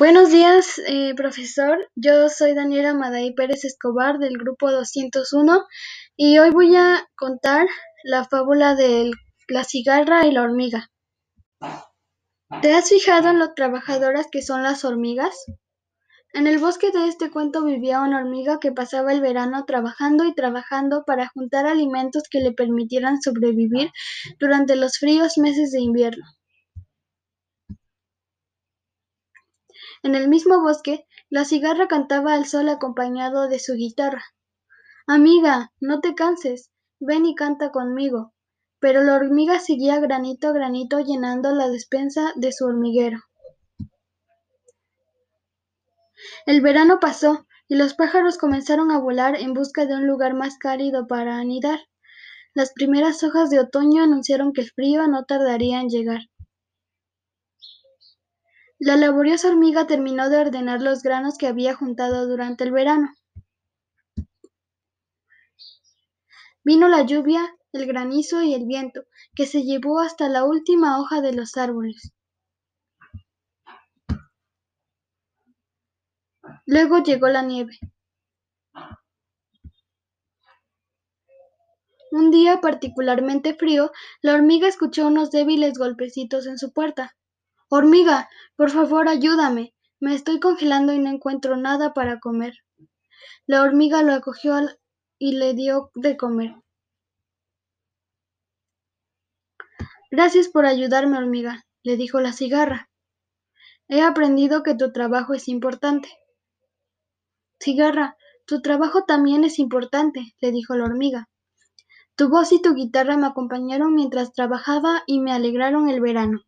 Buenos días, eh, profesor. Yo soy Daniela Maday Pérez Escobar del grupo 201 y hoy voy a contar la fábula de la cigarra y la hormiga. ¿Te has fijado en lo trabajadoras que son las hormigas? En el bosque de este cuento vivía una hormiga que pasaba el verano trabajando y trabajando para juntar alimentos que le permitieran sobrevivir durante los fríos meses de invierno. En el mismo bosque, la cigarra cantaba al sol acompañado de su guitarra. Amiga, no te canses, ven y canta conmigo. Pero la hormiga seguía granito a granito llenando la despensa de su hormiguero. El verano pasó y los pájaros comenzaron a volar en busca de un lugar más cálido para anidar. Las primeras hojas de otoño anunciaron que el frío no tardaría en llegar. La laboriosa hormiga terminó de ordenar los granos que había juntado durante el verano. Vino la lluvia, el granizo y el viento, que se llevó hasta la última hoja de los árboles. Luego llegó la nieve. Un día particularmente frío, la hormiga escuchó unos débiles golpecitos en su puerta. Hormiga, por favor ayúdame. Me estoy congelando y no encuentro nada para comer. La hormiga lo acogió y le dio de comer. Gracias por ayudarme, hormiga, le dijo la cigarra. He aprendido que tu trabajo es importante. Cigarra, tu trabajo también es importante, le dijo la hormiga. Tu voz y tu guitarra me acompañaron mientras trabajaba y me alegraron el verano.